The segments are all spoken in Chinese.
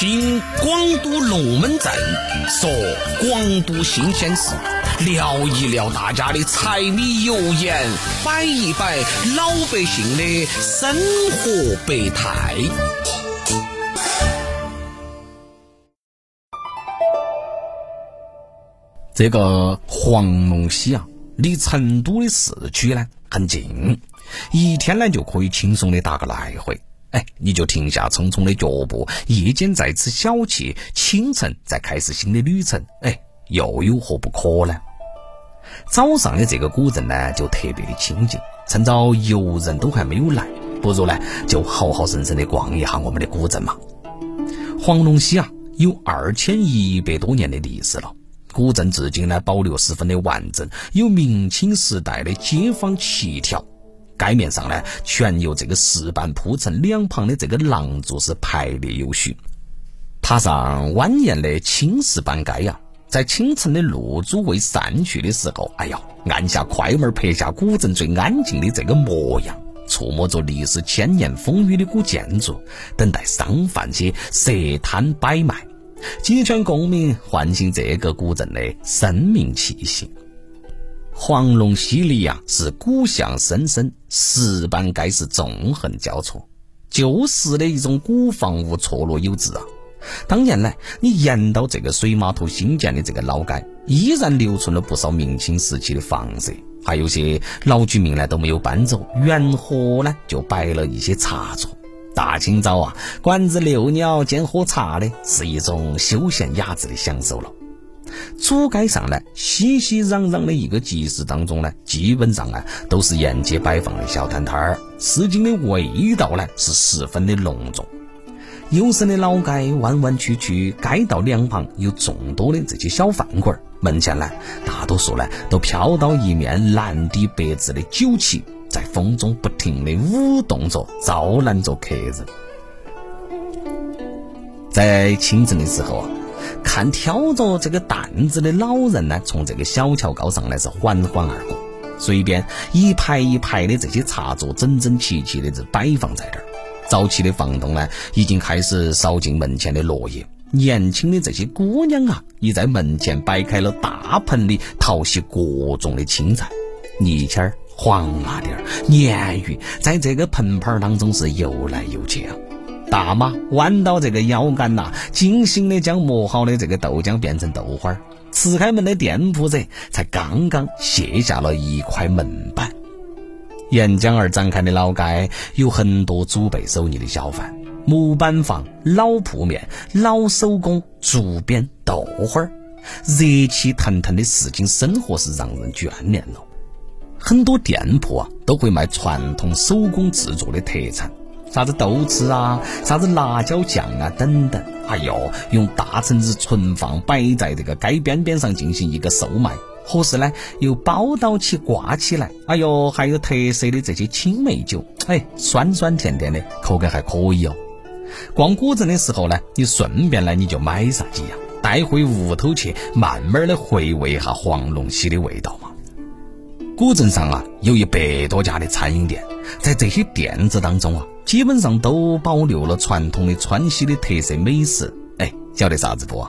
听广都龙门阵，说广都新鲜事，聊一聊大家的柴米油盐，摆一摆老百姓的生活百态。这个黄龙溪啊，离成都的市区呢很近，一天呢就可以轻松的打个来回。哎，你就停下匆匆的脚步，夜间再吃小憩，清晨再开始新的旅程。哎，又有何不可呢？早上的这个古镇呢，就特别的清静。趁着游人都还没有来，不如呢，就好好生生的逛一下我们的古镇嘛。黄龙溪啊，有二千一百多年的历史了。古镇至今呢，保留十分的完整，有明清时代的街坊七条。街面上呢，全由这个石板铺成，两旁的这个廊柱是排列有序。踏上蜿蜒的青石板街呀，在清晨的露珠未散去的时候，哎呀，按下快门拍下古镇最安静的这个模样，触摸着历史千年风雨的古建筑，等待商贩些设摊摆卖，几圈共鸣，唤醒这个古镇的生命气息。黄龙溪里呀，是古巷深深，石板街是纵横交错，旧时的一种古房屋错落有致啊。当年呢，你沿到这个水码头新建的这个老街，依然留存了不少明清时期的房舍，还有些老居民呢都没有搬走，原河呢就摆了一些茶桌。大清早啊，馆子遛鸟兼喝茶的，是一种休闲雅致的享受了。主街上呢，熙熙攘攘的一个集市当中呢，基本上啊都是沿街摆放的小摊摊儿，市井的味道呢是十分的浓重。幽深的老街弯弯曲曲，街道两旁有众多的这些小饭馆儿，门前呢大多数呢都飘到一面蓝底白字的酒旗，在风中不停的舞动着，招揽着客人。在清晨的时候啊。看挑着这个担子的老人呢，从这个小桥高上呢是缓缓而过。随便一排一排的这些茶桌，整整齐齐的是摆放在这儿。早期的房东呢，已经开始扫进门前的落叶。年轻的这些姑娘啊，已在门前摆开了大盆里淘洗各种的青菜、泥鳅、黄辣丁、鲶鱼，在这个盆盆当中是游来游去啊。大妈弯到这个腰杆呐，精心的将磨好的这个豆浆变成豆花儿。吃开门的店铺者才刚刚卸下了一块门板。沿江而展开的老街有很多祖辈手艺的小贩，木板房、老铺面、老手工、竹编、豆花儿，热气腾腾的市井生活是让人眷恋了。很多店铺啊都会卖传统手工制作的特产。啥子豆豉啊，啥子辣椒酱啊，等等，哎呦，用大橙子存放摆在这个街边边上进行一个售卖，合适呢又包到起挂起来，哎呦，还有特色的这些青梅酒，哎，酸酸甜甜的，口感还可以哦。逛古镇的时候呢，你顺便呢你就买上几样，带回屋头去，慢慢的回味一下黄龙溪的味道嘛。古镇上啊，有一百多家的餐饮店，在这些店子当中啊。基本上都保留了传统的川西的特色美食，哎，晓得啥子不？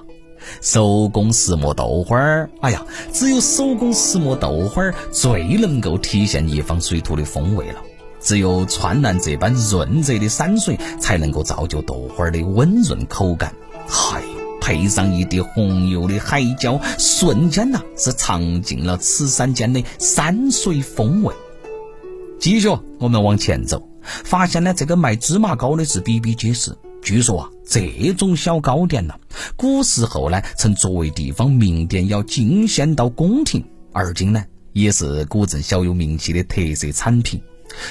手工石磨豆花儿，哎呀，只有手工石磨豆花儿最能够体现一方水土的风味了。只有川南这般润泽的山水，才能够造就豆花儿的温润口感。嗨，配上一滴红油的海椒，瞬间呐是尝尽了此山间的山水风味。继续，我们往前走。发现呢，这个卖芝麻糕的是比比皆是。据说啊，这种小糕点呢，古时候呢，曾作为地方名店要进献到宫廷，而今呢，也是古镇小有名气的特色产品，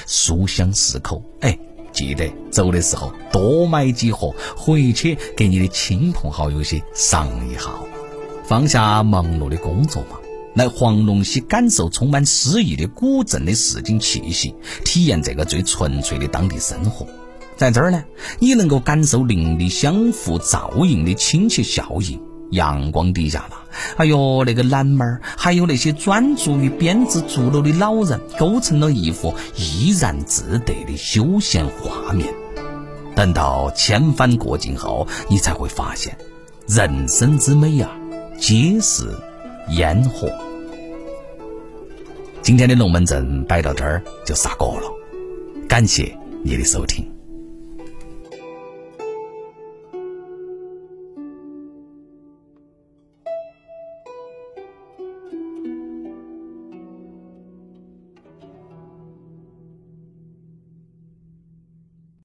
书香适口。哎，记得走的时候多买几盒回去给你的亲朋好友些赏一下。放下忙碌的工作嘛。来黄龙溪感受充满诗意的古镇的市井气息，体验这个最纯粹的当地生活。在这儿呢，你能够感受邻里相互照应的亲切效应。阳光底下啦，哎呦，那个蓝猫儿，还有那些专注于编织竹篓的老人，构成了一幅怡然自得的休闲画面。等到千帆过尽后，你才会发现，人生之美啊，皆是烟火。今天的龙门阵摆到这儿就杀过了，感谢你的收听。